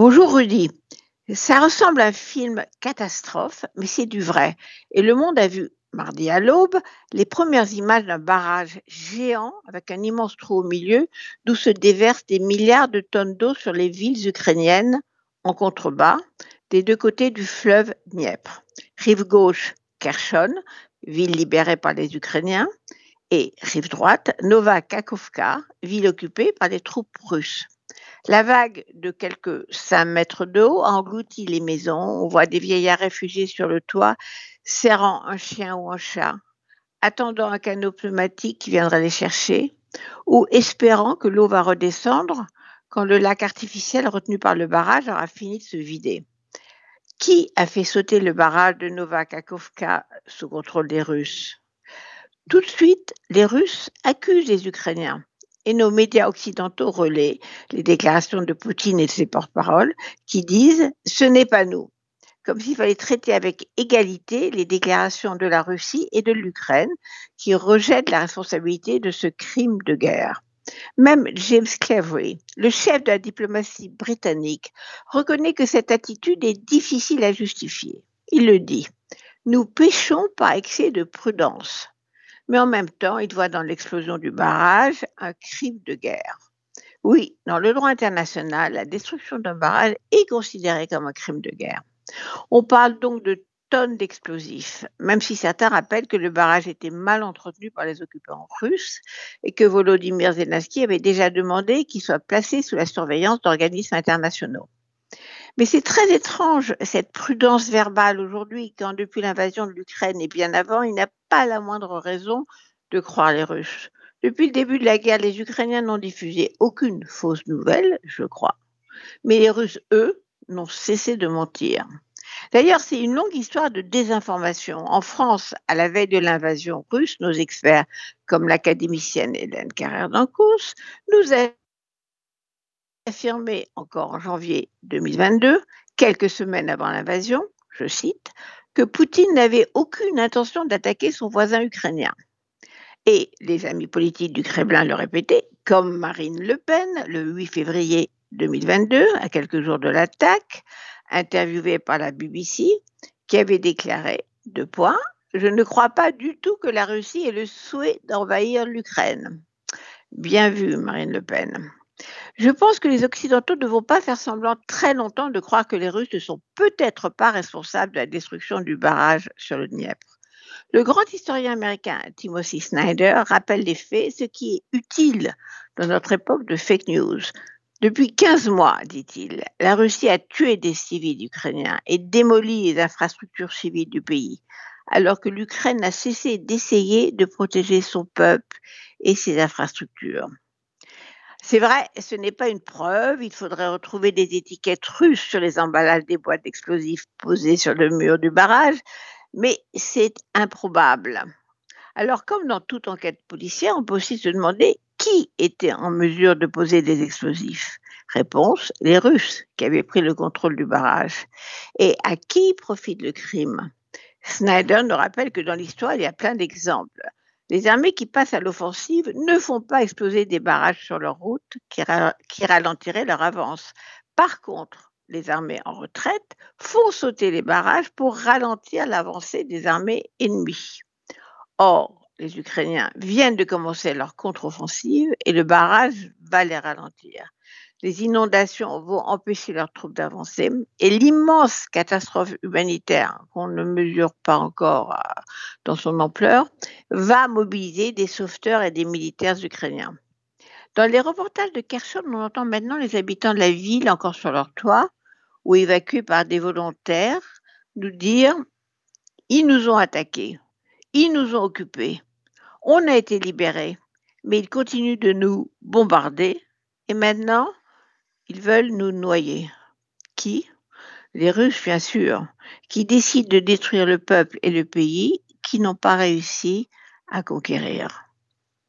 Bonjour Rudy. Ça ressemble à un film catastrophe, mais c'est du vrai. Et le monde a vu, mardi à l'aube, les premières images d'un barrage géant avec un immense trou au milieu d'où se déversent des milliards de tonnes d'eau sur les villes ukrainiennes en contrebas des deux côtés du fleuve Dniepr. Rive gauche, Kherson, ville libérée par les Ukrainiens, et rive droite, Nova Kakovka, ville occupée par les troupes russes. La vague de quelques 5 mètres d'eau engloutit les maisons. On voit des vieillards réfugiés sur le toit, serrant un chien ou un chat, attendant un canot pneumatique qui viendra les chercher, ou espérant que l'eau va redescendre quand le lac artificiel retenu par le barrage aura fini de se vider. Qui a fait sauter le barrage de Novakakovka sous contrôle des Russes? Tout de suite, les Russes accusent les Ukrainiens et nos médias occidentaux relaient les déclarations de Poutine et de ses porte-paroles qui disent ce n'est pas nous. Comme s'il fallait traiter avec égalité les déclarations de la Russie et de l'Ukraine qui rejettent la responsabilité de ce crime de guerre. Même James Cleverly, le chef de la diplomatie britannique, reconnaît que cette attitude est difficile à justifier. Il le dit. Nous péchons par excès de prudence mais en même temps, il voit dans l'explosion du barrage un crime de guerre. Oui, dans le droit international, la destruction d'un barrage est considérée comme un crime de guerre. On parle donc de tonnes d'explosifs, même si certains rappellent que le barrage était mal entretenu par les occupants russes et que Volodymyr Zelensky avait déjà demandé qu'il soit placé sous la surveillance d'organismes internationaux. Mais c'est très étrange, cette prudence verbale aujourd'hui, quand depuis l'invasion de l'Ukraine et bien avant, il n'a pas la moindre raison de croire les Russes. Depuis le début de la guerre, les Ukrainiens n'ont diffusé aucune fausse nouvelle, je crois. Mais les Russes, eux, n'ont cessé de mentir. D'ailleurs, c'est une longue histoire de désinformation. En France, à la veille de l'invasion russe, nos experts, comme l'académicienne Hélène Carrère d'Ancos, nous affirmé encore en janvier 2022, quelques semaines avant l'invasion, je cite, que Poutine n'avait aucune intention d'attaquer son voisin ukrainien. Et les amis politiques du Kremlin le répétaient, comme Marine Le Pen le 8 février 2022, à quelques jours de l'attaque, interviewée par la BBC, qui avait déclaré, deux points, je ne crois pas du tout que la Russie ait le souhait d'envahir l'Ukraine. Bien vu, Marine Le Pen. Je pense que les Occidentaux ne vont pas faire semblant très longtemps de croire que les Russes ne sont peut-être pas responsables de la destruction du barrage sur le Dniepr. Le grand historien américain Timothy Snyder rappelle les faits, ce qui est utile dans notre époque de fake news. Depuis 15 mois, dit-il, la Russie a tué des civils ukrainiens et démoli les infrastructures civiles du pays, alors que l'Ukraine a cessé d'essayer de protéger son peuple et ses infrastructures. C'est vrai, ce n'est pas une preuve. Il faudrait retrouver des étiquettes russes sur les emballages des boîtes d'explosifs posées sur le mur du barrage, mais c'est improbable. Alors, comme dans toute enquête policière, on peut aussi se demander qui était en mesure de poser des explosifs. Réponse, les Russes qui avaient pris le contrôle du barrage. Et à qui profite le crime? Snyder nous rappelle que dans l'histoire, il y a plein d'exemples. Les armées qui passent à l'offensive ne font pas exploser des barrages sur leur route qui, ralentiraient leur avance. Par contre, les armées en retraite font sauter les barrages pour ralentir l'avancée des armées ennemies. Or, les Ukrainiens viennent de commencer leur contre-offensive et le barrage va les ralentir les inondations vont empêcher leurs troupes d'avancer et l'immense catastrophe humanitaire qu'on ne mesure pas encore euh, dans son ampleur va mobiliser des sauveteurs et des militaires ukrainiens. Dans les reportages de Kherson, on entend maintenant les habitants de la ville encore sur leur toit ou évacués par des volontaires nous dire ils nous ont attaqués, ils nous ont occupés, on a été libérés, mais ils continuent de nous bombarder et maintenant ils veulent nous noyer. Qui? Les Russes, bien sûr, qui décident de détruire le peuple et le pays qui n'ont pas réussi à conquérir.